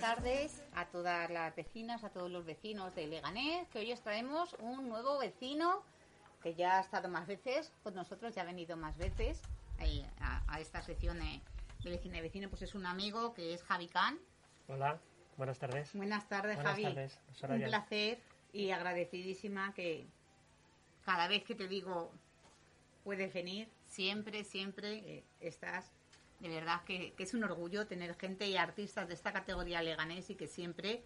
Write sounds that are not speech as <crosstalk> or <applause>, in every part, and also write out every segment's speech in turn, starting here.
tardes a todas las vecinas, a todos los vecinos de Leganés, que hoy os traemos un nuevo vecino que ya ha estado más veces con nosotros, ya ha venido más veces ahí, a, a esta sección de, de vecina y vecino, pues es un amigo que es Javi Can. Hola, buenas tardes. Buenas tardes, Buenas Javi. tardes, un placer y agradecidísima que cada vez que te digo puedes venir, siempre, siempre eh, estás. De verdad que, que es un orgullo tener gente y artistas de esta categoría leganés y que siempre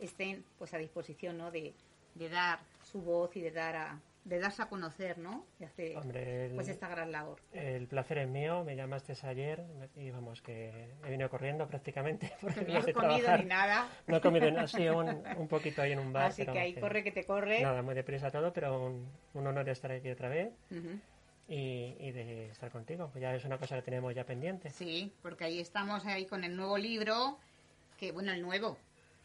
estén pues a disposición ¿no? de, de dar su voz y de dar a, de darse a conocer, ¿no? Y hacer Hombre, el, pues esta gran labor. el placer es mío. Me llamaste ayer y vamos, que he venido corriendo prácticamente. <laughs> Porque no sé comido trabajar. ni nada. No he comido nada, sí, un, un poquito ahí en un bar. Así que ahí corre que te corre. Nada, muy deprisa todo, pero un, un honor estar aquí otra vez. Y, y de estar contigo. Pues ya es una cosa que tenemos ya pendiente. Sí, porque ahí estamos ahí con el nuevo libro, que bueno, el nuevo,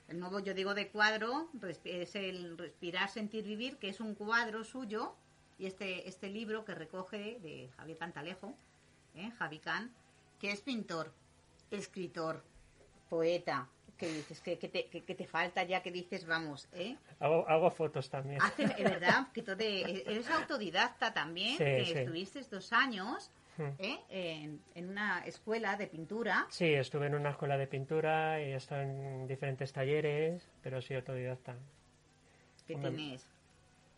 el nuevo yo digo de cuadro, es el Respirar, Sentir, Vivir, que es un cuadro suyo, y este, este libro que recoge de Javier Cantalejo, ¿eh? Javi Can, que es pintor, escritor, poeta, que dices que, que te, que- que te falta ya que dices, vamos, ¿eh? Hago, hago fotos también. Hace, es <laughs> verdad, que te- eres autodidacta también, Sí, que sí. estuviste dos años Hmm. ¿eh? en, en una escuela de pintura. Sí, estuve en una escuela de pintura y he estado en diferentes talleres, pero soy autodidacta. que Hombre. tienes.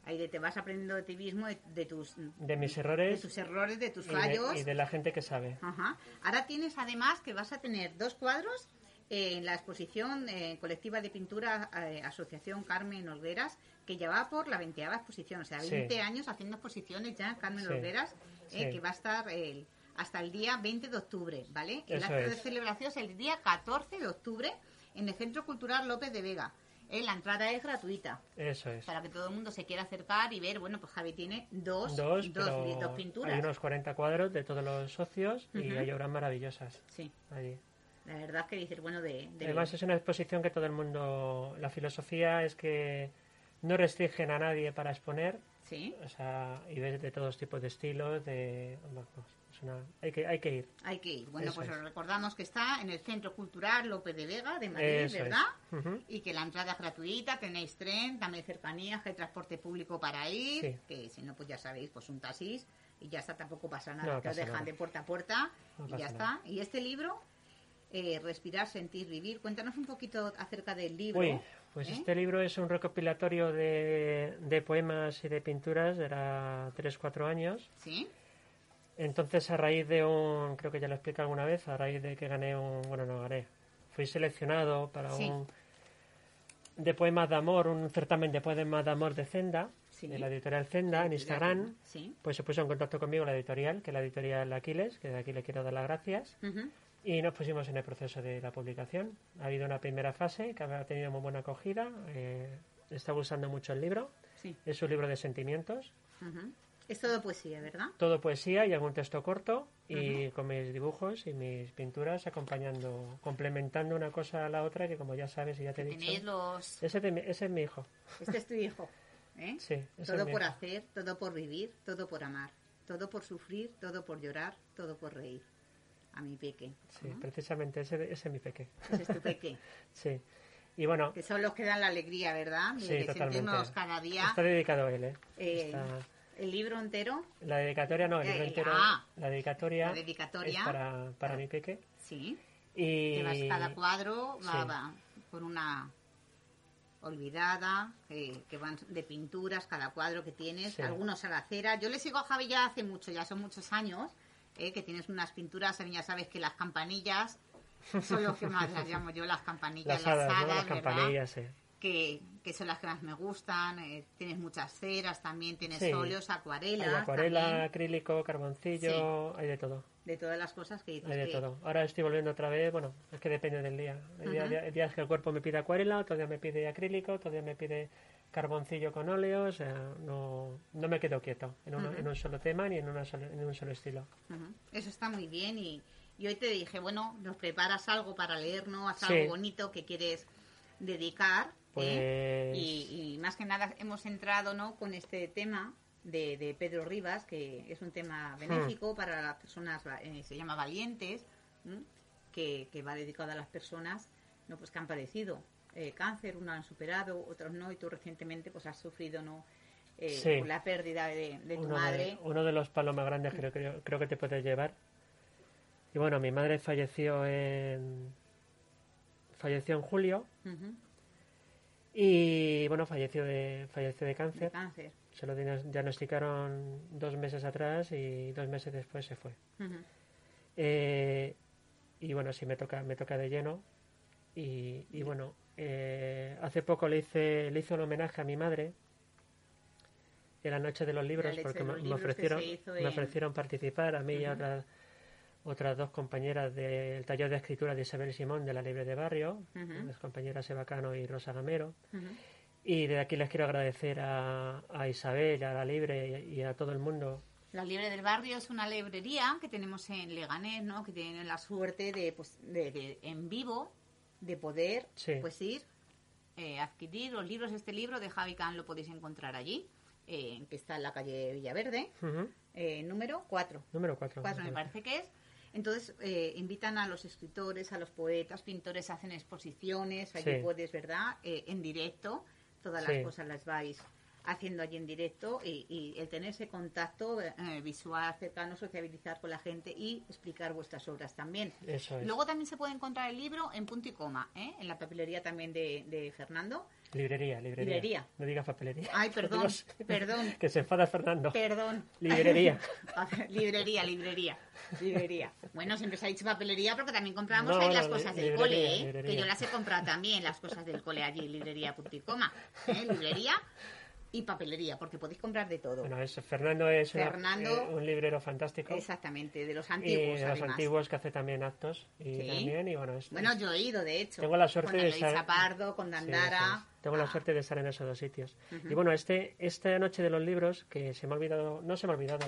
Ahí de te vas aprendiendo de ti mismo, de, de tus De mis de errores tus errores, de tus y de, fallos. y de la gente que sabe. Ajá. Ahora tienes además que vas a tener dos cuadros en la exposición eh, colectiva de pintura eh, Asociación Carmen Olgueras, que ya va por la 20 exposición, o sea, Sí. 20 años haciendo exposiciones ya Carmen Sí. Olgueras, eh, Sí. que va a estar el- hasta el día 20 de octubre, ¿vale? El Eso acto de celebración es el día 14 de octubre en el Centro Cultural López de Vega. Eh, la entrada es gratuita Eso es. para que todo el mundo se quiera acercar y ver, bueno, pues Javi tiene dos, Dos, dos, pinturas. hay unos 40 cuadros de todos los socios y Ujú. hay obras maravillosas Sí, allí. La verdad que dices, bueno, de... de- Además es una exposición que todo el mundo... La filosofía es que no restringen a nadie para exponer, Sí, o sea, y ves de todos tipos de estilos, de... vamos, es una- hay, que, hay que ir. hay que ir. Bueno, Eso pues es. os recordamos que está en el Centro Cultural López de Vega de Madrid, Eso es. ¿verdad? Y que la entrada es gratuita, tenéis tren, también cercanías, que hay transporte público para ir, Sí. que si no, pues ya sabéis, pues un taxis y ya está, tampoco pasa nada, No que os pasa dejan nada. de puerta a puerta No y ya está. Y este libro, eh, Respirar, Sentir, Vivir, cuéntanos un poquito acerca del libro. Uy, pues ¿eh? este libro es un recopilatorio de, de poemas y de pinturas, era 3-4 años. ¿Sí? Entonces, a raíz de un, creo que ya lo expliqué alguna vez, a raíz de que gané un, bueno, no gané, fui seleccionado para Sí. un, de poemas de amor, un certamen de poemas de amor de Zenda, Sí. de la editorial Zenda, en Instagram. Sí. Pues se puso en contacto conmigo la editorial, que es la editorial Aquiles, que de aquí le quiero dar las gracias. Y nos pusimos en el proceso de la publicación. Ha habido una primera fase que ha tenido muy buena acogida. eh, está gustando mucho el libro. Sí. Es un libro de sentimientos. Ujú. Es todo poesía, ¿verdad? Todo poesía y algún texto corto. Y con mis dibujos y mis pinturas acompañando, complementando una cosa a la otra que como ya sabes y ya te he dicho. los... Ese, es mi- ese es mi hijo. Este es tu hijo. ¿eh? <laughs> Sí, Todo por hacer, todo por vivir, todo por amar. Todo por sufrir, todo por llorar, todo por reír. A mi peque. Sí, ¿no? precisamente ese, ese es mi peque. Ese es tu peque. <laughs> Sí. Y bueno, Que son los que dan la alegría, ¿verdad? Sí, que cada día está dedicado a él, ¿eh? eh, Está- el libro entero. La dedicatoria no, el libro Eh, entero. ah. la dedicatoria, La dedicatoria. es para, para mi peque. Sí. Y Que vas cada cuadro va, Sí. va con una olvidada, que, que van de pinturas, cada cuadro que tienes, Sí. algunos a la cera. Yo le sigo a Javi ya hace mucho, ya son muchos años, eh, que tienes unas pinturas, ya sabes que las campanillas son los que más las llamo yo, las campanillas, las hadas, hadas, las sí. Que, que son las que más me gustan. eh, tienes muchas ceras también, tienes Sí. óleos, acuarelas. Hay acuarela, también, acrílico, carboncillo, hay de todo. de todas las cosas que dices Hay de que- todo. Ahora estoy volviendo otra vez, bueno, es que depende del día. Hay hay días que el cuerpo me pide acuarela, otro día me pide acrílico, otro día me pide carboncillo con óleo, o sea, no, no me quedo quieto en, un solo tema ni en, una solo- en un solo estilo. Eso está muy bien y, y hoy te dije, bueno, nos preparas algo para leernos, haz Sí. algo bonito que quieres dedicar. ¿eh? Pues- Y, y más que nada hemos entrado ¿no? con este tema de, de Pedro Rivas, que es un tema benéfico para las personas, eh, se llama Valientes, que, que va dedicado a las personas no pues que han padecido eh, cáncer, unos han superado, otros no, y tú recientemente pues has sufrido no eh, Sí. por la pérdida de, de tu uno, madre. de, uno de los palos más grandes que creo, que te puedes llevar. Y bueno, mi madre falleció en falleció en julio y bueno, falleció de falleció de de cáncer. cáncer. Se lo diagnos- diagnosticaron dos meses atrás y dos meses después se fue. Eh, y bueno, sí me toca, me toca de lleno. Y, y bueno, eh, hace poco le hice, le hice un homenaje a mi madre en la noche de los libros porque me, los me libros que ofrecieron, me ofrecieron participar a mí y a Ujú. otras, otras dos compañeras del taller de escritura de Isabel Simón de la Libre de Barrio, las compañeras Eva Cano y Rosa Gamero. Y desde aquí les quiero agradecer a, a Isabel, a la Libre y, y a todo el mundo La Libre del Barrio es una librería que tenemos en Leganés, ¿no? Que tienen la suerte de, pues, de, de- en vivo, de poder, Sí. pues ir, eh, adquirir los libros. Este libro de Javi Can lo podéis encontrar allí, eh, que está en la calle Villaverde, eh, número 4. Número 4. Cuatro me parece que es. Entonces, eh, invitan a los escritores, a los poetas, pintores, hacen exposiciones, allí Sí. puedes, ¿verdad? Eh, en directo, todas Sí. las cosas las vais haciendo allí en directo y, y el tener ese contacto eh, visual cercano, sociabilizar con la gente y explicar vuestras obras también. Eso es. Luego también se puede encontrar el libro en punto y coma, ¿eh? en la papelería también de, de Fernando. Librería, librería. Librería. No digas papelería. Ay, perdón, <laughs> perdón. Que se enfada Fernando. Perdón. Librería. <laughs> librería, librería, librería. Bueno, siempre se ha dicho papelería porque también compramos No, ahí no, las cosas del cole, ¿eh? Que yo las he comprado también, las cosas del cole allí, librería punto y coma, ¿eh? Librería y papelería, porque podéis comprar de todo. Bueno, es, Fernando es una- Fernando- eh, un librero fantástico. Exactamente, de los y antiguos, de los además. antiguos que hace también actos. Y Sí. también, y bueno, es- Bueno, yo he ido, de hecho. Tengo la suerte con de estar- Pardo, con Dandara. Tengo la Ah, suerte de estar en esos dos sitios. Y bueno, este, esta noche de los libros, que se me ha olvidado, no se me ha olvidado,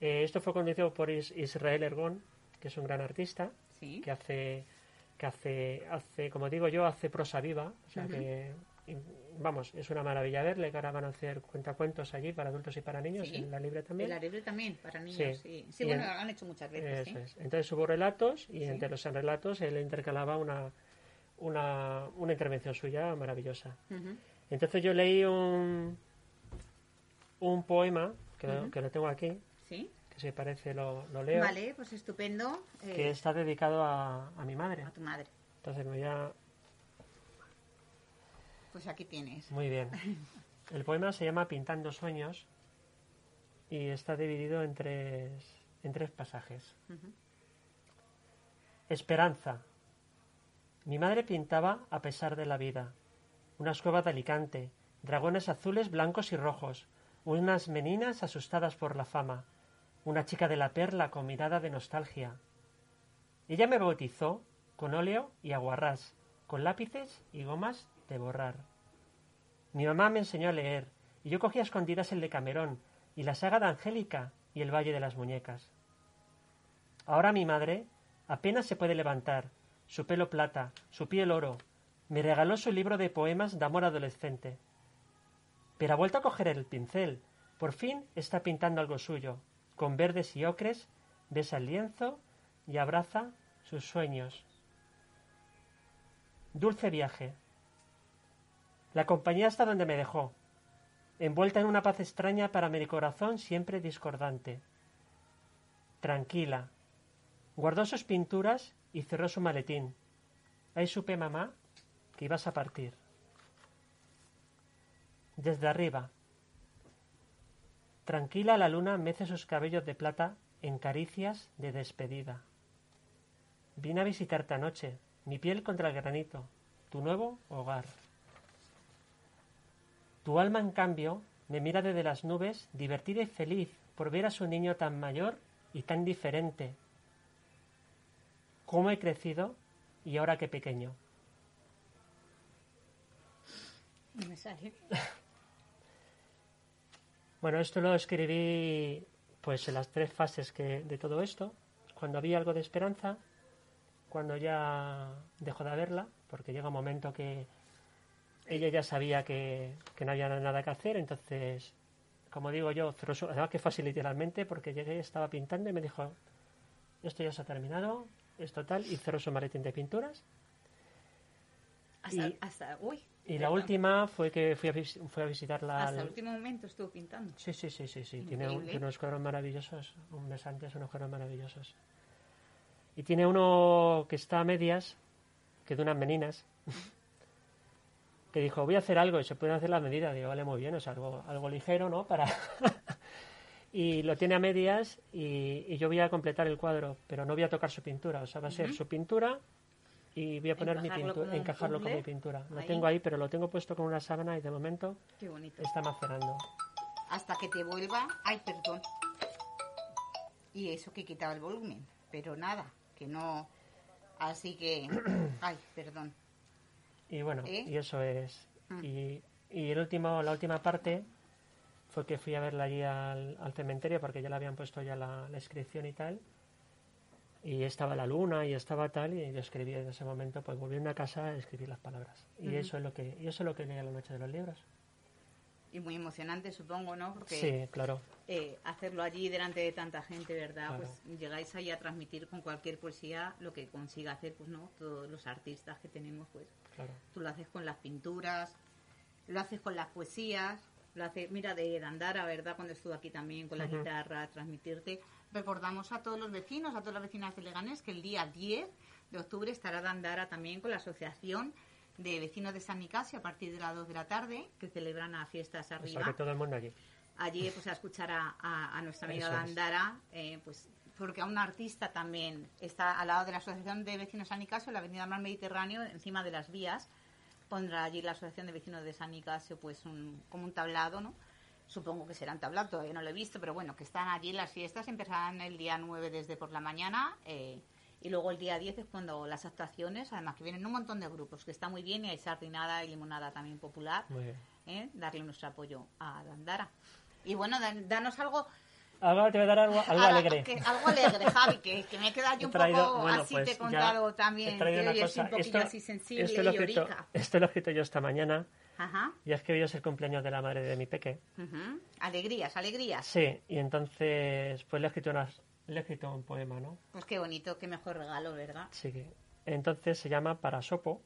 eh, esto fue conducido por Is- Israel Ergón, que es un gran artista, Sí. que hace, que hace, hace, como digo yo, hace prosa viva, o sea que, y- vamos, es una maravilla verle, que ahora van a hacer cuentacuentos allí para adultos y para niños, Sí. en la libre también. la libre también, para niños, sí. Sí, bueno, en- lo han hecho muchas veces, es. Entonces hubo relatos y entre los relatos él intercalaba una, una, una intervención suya maravillosa. Entonces yo leí un, un poema, que, lo tengo aquí, Sí. que si parece lo, lo leo, Vale, pues estupendo. eh, que está dedicado a, a mi madre. A tu madre. Entonces me voy a... Pues aquí tienes. Muy bien. El poema se llama Pintando Sueños y está dividido en tres, en tres pasajes. Esperanza. Mi madre pintaba a pesar de la vida. Unas cuevas de Alicante, dragones azules, blancos y rojos, unas meninas asustadas por la fama, una chica de la perla con mirada de nostalgia. Ella me bautizó con óleo y aguarrás, con lápices y gomas de borrar. Mi mamá me enseñó a leer, y yo cogía a escondidas el de Camerón, y la saga de Angélica y el Valle de las Muñecas. Ahora mi madre apenas se puede levantar, su pelo plata, su piel oro. Me regaló su libro de poemas de amor adolescente. Pero ha vuelto a coger el pincel. Por fin está pintando algo suyo. Con verdes y ocres, besa el lienzo y abraza sus sueños. Dulce viaje. La compañía hasta donde me dejó, envuelta en una paz extraña para mi corazón siempre discordante. Tranquila. Guardó sus pinturas y cerró su maletín. Ahí supe, mamá, que ibas a partir. Desde arriba. Tranquila la luna mece sus cabellos de plata en caricias de despedida. Vine a visitarte anoche, mi piel contra el granito, tu nuevo hogar. Tu alma, en cambio, me mira desde las nubes, divertida y feliz por ver a su niño tan mayor y tan diferente. ¿Cómo he crecido y ahora qué pequeño? No me sale. <laughs> Bueno, esto lo escribí pues en las tres fases que, de todo esto. Cuando había algo de esperanza, cuando ya dejó de haberla, porque llega un momento que ella ya sabía que, que no había nada que hacer, entonces, como digo yo, cerró su- además que fue así literalmente, porque llegué, estaba pintando y me dijo, esto ya se ha terminado, esto tal, y cerró su maletín de pinturas. Hasta, Y- hasta- uy, Y la última fue que fui a, vis- fui a visitarla Hasta el último momento estuvo pintando. Sí, sí, sí, sí, sí. Tiene, un- Increíble. tiene unos cuadros maravillosos. Un mes antes, unos cuadros maravillosos. Y tiene uno que está a medias, que de unas meninas, <laughs> que dijo, voy a hacer algo y se pueden hacer las medidas. Digo, vale, muy bien, es algo, algo ligero, ¿no? Para... <laughs> y lo tiene a medias y, y yo voy a completar el cuadro, pero no voy a tocar su pintura. O sea, va a ser su pintura y voy a poner mi pintura, encajarlo con mi pintura. Lo Ahí. tengo ahí, pero lo tengo puesto con una sábana y de momento Qué bonito. está macerando. Hasta que te vuelva. Ay, perdón. Y eso que quitaba el volumen. Pero nada, que no. Así que. <clears throat> Ay, perdón. Y bueno, ¿Eh? y eso es. Mm. Y, y el último, la última parte fue que fui a verla allí al, al cementerio porque ya le habían puesto ya la, la inscripción y tal. Y estaba la luna y estaba tal y yo escribí en ese momento, pues volví a casa a escribir las palabras. Y eso es lo que y eso es lo que leí a la noche de los libros. Y muy emocionante, supongo, ¿no? Porque Sí, claro. eh, hacerlo allí delante de tanta gente, ¿verdad? Claro. Pues llegáis ahí a transmitir con cualquier poesía lo que consiga hacer, pues, ¿no? Todos los artistas que tenemos, pues, Claro. Tú lo haces con las pinturas, lo haces con las poesías, lo haces, mira, de Dandara, ¿verdad? Cuando estuvo aquí también con la Ujú. guitarra, transmitirte. Recordamos a todos los vecinos, a todas las vecinas de Leganés, que el día 10 de octubre estará Dandara también con la asociación de vecinos de San Nicasio a partir de las 2 de la tarde, que celebran a fiestas O sea, arriba que todo el mundo allí. allí pues a escuchar a, a- a nuestra amiga. Dandara, eh, pues porque a un artista también está al lado de la Asociación de Vecinos San Nicasio, la Avenida Mar Mediterráneo, encima de las vías, pondrá allí la Asociación de Vecinos de San Nicasio pues un, como un tablado, ¿no? Supongo que serán tablado, todavía no lo he visto, pero bueno, que están allí las fiestas, empezarán el día 9 desde por la mañana eh, y luego el día 10 es cuando las actuaciones, además que vienen un montón de grupos, que está muy bien y hay sardinada y limonada también popular. Muy bien. ¿eh? darle nuestro apoyo a Dandara. Y bueno, dan- danos algo, Ahora te voy a dar algo, algo a- alegre. que- algo alegre, <laughs> Javi, que, que me he quedado yo He un traído- poco bueno, así, pues te he contado he también, traído que hoy estoy un poquillo Esto, así sensible esto lo he y escrito, esto lo he escrito yo esta mañana. Ajá. Y es que hoy es el cumpleaños de la madre de mi peque. ujú. Alegrías, alegrías. Sí, y entonces pues le he escrito unas, le he escrito un poema, ¿no? Pues qué bonito, qué mejor regalo, ¿verdad? Sí que entonces se llama Parasopo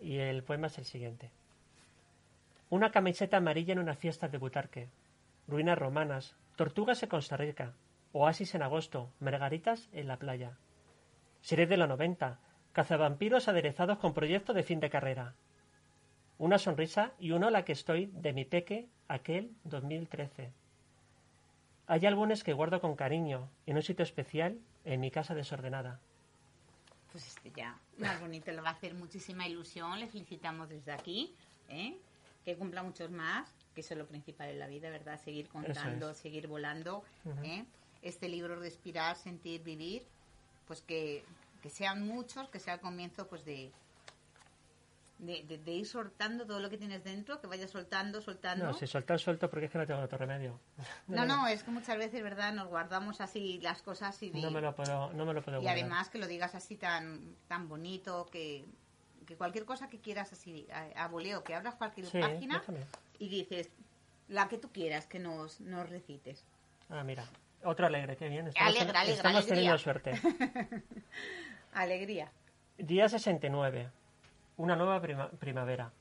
y el poema es el siguiente. Una camiseta amarilla en una fiesta de Butarque, ruinas romanas, tortugas en Costa Rica, oasis en agosto, margaritas en la playa. Serie de los 90, cazavampiros aderezados con proyecto de fin de carrera. Una sonrisa y un hola que estoy de mi peque aquel 2013. Hay álbumes que guardo con cariño en un sitio especial en mi casa desordenada. Pues este ya, más bonito, le va a hacer muchísima ilusión, le felicitamos desde aquí, ¿eh? que cumpla muchos más, que eso es lo principal en la vida, ¿verdad? Seguir contando, es. seguir volando. ¿eh? Este libro, Respirar, Sentir, Vivir, pues que, que sean muchos, que sea el comienzo pues de, de, de- de ir soltando todo lo que tienes dentro, que vayas soltando, soltando. No, si soltar suelto porque es que no tengo otro remedio. <laughs> No, no, es que muchas veces, ¿verdad? Nos guardamos así las cosas y, de- No me lo puedo, no me lo puedo y guardar. además que lo digas así tan tan bonito, que, que cualquier cosa que quieras así a, a voleo, que abras cualquier Sí, página déjame. y dices la que tú quieras que nos, nos recites. Ah, mira. Otro alegre, qué bien. Estamos, Alegra, alegra, estamos alegría. teniendo suerte. <laughs> Alegría. Día 69. Una nueva prima- primavera.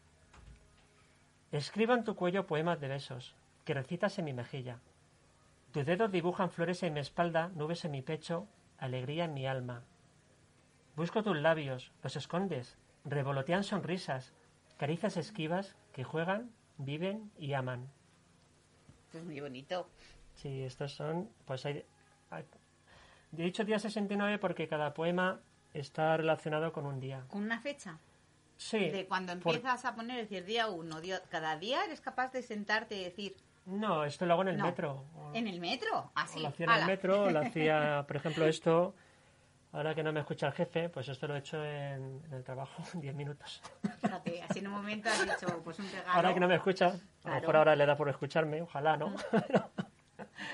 Escribo en tu cuello poemas de besos, que recitas en mi mejilla. Tus dedos dibujan flores en mi espalda, nubes en mi pecho, alegría en mi alma. Busco tus labios, los escondes, revolotean sonrisas, caricias esquivas que juegan, viven y aman. Pues muy bonito. Sí, estos son, pues hay... hay- He dicho día 69 porque cada poema está relacionado con un día. Con una fecha. Sí. De cuando por- empiezas a poner, decir día uno, día- cada día eres capaz de sentarte y decir, No, esto lo hago en el No. metro. O, en el metro, así. lo hacía en el metro, lo <laughs> hacía, por ejemplo, esto, ahora que no me escucha el jefe, pues esto lo he hecho en, en el trabajo, <laughs> en 10 minutos. Fíjate, así en un momento has dicho, pues un regalo. Ahora que no me escucha, a lo Claro. mejor ahora le da por escucharme, ojalá, ¿no? <laughs>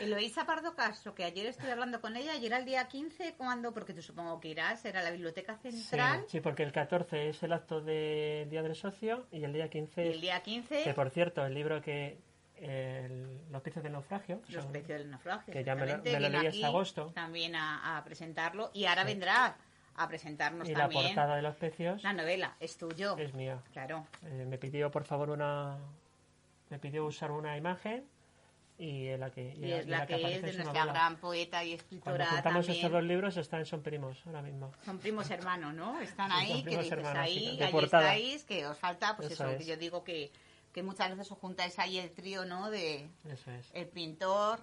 Eloísa Pardo Castro, que ayer estuve hablando con ella, y era el día 15 cuando, porque tú supongo que irás, era la Biblioteca Sí, Central, sí, porque el 14 es el acto del Día del Socio y el día 15 y es el día 15 Que por cierto, el libro que. el- los precios del naufragio. los son- precios del naufragio. que ya me lo- me lo leí este agosto. También a, a presentarlo, y ahora vendrá a presentarnos y la también portada de los pecios la novela. Es tuyo. es mía. Claro. Eh, me pidió, por favor, una... Me pidió usar una imagen y en la que, Y es la que es de nuestra novela. gran poeta y Cuando escritora juntamos también. estos dos libros están, son primos ahora mismo. Son primos hermanos, ¿no? Están ahí, que dices hermanos, ahí, sí, ahí estáis, que os falta, pues Eso eso, es. que yo digo que, que muchas veces os juntáis ahí el trío, ¿no? De Eso es. el pintor,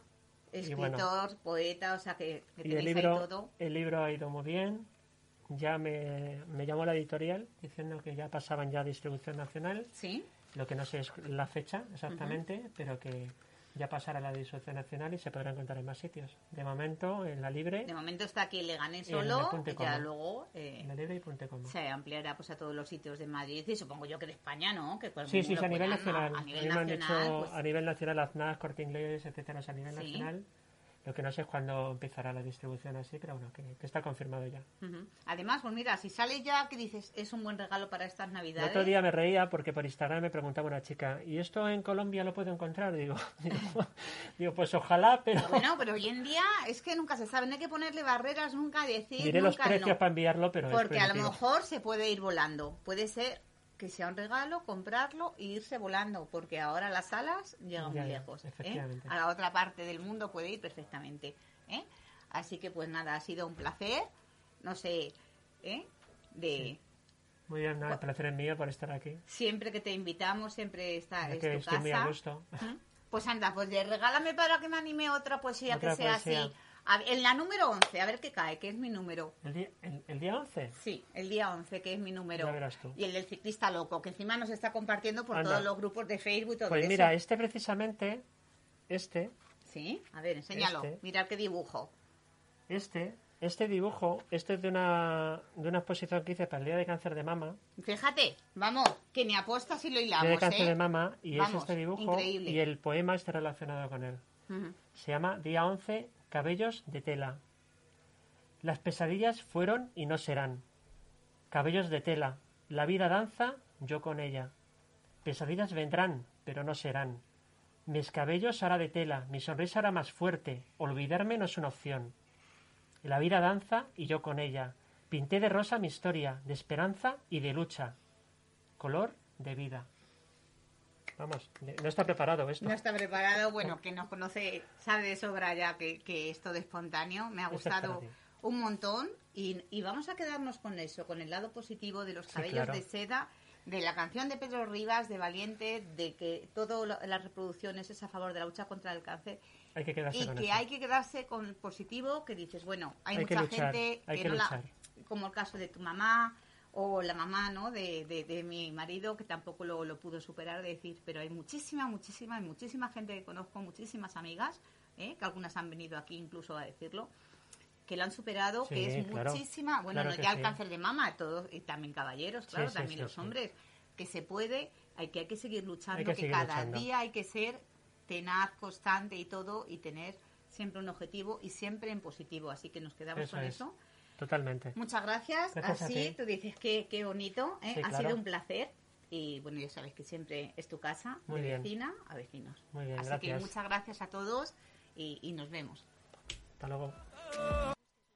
escritor, bueno. poeta, o sea, que, que Y el libro, ahí todo. el libro ha ido muy bien. Ya me, me llamó la editorial diciendo que ya pasaban ya a distribución nacional. ¿Sí? Lo que no sé es la fecha exactamente, pero que ya pasará a la distribución nacional y se podrá encontrar en más sitios. De momento, en la libre, De momento está aquí Leganés solo, y ya luego eh, en la libre y punto com. se ampliará pues a todos los sitios de Madrid y supongo yo que de España, ¿no? Que pues, Sí, sí, a nivel nacional. A A nivel mí me han nacional, dicho pues, a nivel nacional, Aznaz, Corte Inglés, etcétera, o sea, a nivel Sí. nacional. Lo que no sé es cuándo empezará la distribución así, pero bueno, que, que está confirmado ya. Además, pues mira, si sale ya, que dices, es un buen regalo para estas El navidades. otro día me reía porque por Instagram me preguntaba una chica, ¿y esto en Colombia lo puedo encontrar? Digo, <laughs> digo, digo, pues ojalá, pero Bueno, pero hoy en día es que nunca se sabe, no hay que ponerle barreras, nunca decir, diré los nunca precios no. para enviarlo, pero Porque a lo mejor se puede ir volando. Puede ser que sea un regalo, comprarlo e irse volando, porque ahora las alas llegan Ya, muy lejos. ¿eh? efectivamente. A la otra parte del mundo puede ir perfectamente. ¿eh? Así que pues nada, ha sido un placer. No sé, ¿eh? de Muy bien, nada, el placer es mío por estar aquí. siempre que te invitamos, siempre está es que tu estoy muy a casa. gusto. Ujú. Pues anda, pues regálame para que me anime otra poesía Otra que sea poesía. así. A en la número 11, a ver qué cae, que es mi número. ¿El día, el, el día 11? Sí, el día 11, que es mi número. Ya verás tú. Y el del ciclista loco, que encima nos está compartiendo por Anda. todos los grupos de Facebook y todo Pues eso. mira, este precisamente, este, Sí, a ver, enséñalo. Este. Mirad qué dibujo. este, este dibujo, este es de una, de una exposición que hice para el Día de Cáncer de Mama, Fíjate, vamos, que ni apuestas si lo Día hilamos, de Cáncer ¿eh? de Mama, y Vamos, es este dibujo, increíble. y el poema está relacionado con él. Se llama Día 11, Cabellos de tela. Las pesadillas fueron y no serán. Cabellos de tela. La vida danza, yo con ella. Pesadillas vendrán, pero no serán. Mis cabellos hará de tela, mi sonrisa hará más fuerte. Olvidarme no es una opción. La vida danza y yo con ella. Pinté de rosa mi historia, de esperanza y de lucha. Color de vida. Vamos, no está preparado esto. No está preparado, bueno, que nos conoce, sabe de sobra ya que, que es todo espontáneo. Me ha Esto gustado un montón y, y vamos a quedarnos con eso, con el lado positivo de los Sí, cabellos claro. de seda, de la canción de Pedro Rivas, de Valiente, de que todas las reproducciones es a favor de la lucha contra el cáncer Hay que quedarse y con que eso. hay que quedarse con positivo, que dices, bueno, hay, mucha luchar, gente hay que, que no la, como el caso de tu mamá o la mamá, ¿no? De, de, de mi marido que tampoco lo, lo pudo superar, de decir, pero hay muchísima, muchísima, hay muchísima gente que conozco, muchísimas amigas, ¿eh? que algunas han venido aquí incluso a decirlo, que lo han superado, Sí, que es claro. muchísima, bueno, Claro no ya el sí. cáncer de mama, todos, y también caballeros, claro, sí, también los hombres, que se puede, hay que, hay que seguir luchando, Hay que que, seguir cada luchando. día hay que ser tenaz, constante y todo, y tener siempre un objetivo y siempre en positivo. Así que nos quedamos Eso con es. eso. Totalmente. Muchas gracias. Así tú dices que qué bonito. ¿eh? Sí, ha claro. sido un placer. Y bueno, ya sabes que siempre es tu casa, Muy de bien. vecina a vecinos. Muy bien, Así gracias. que muchas gracias a todos y, y nos vemos. Hasta luego.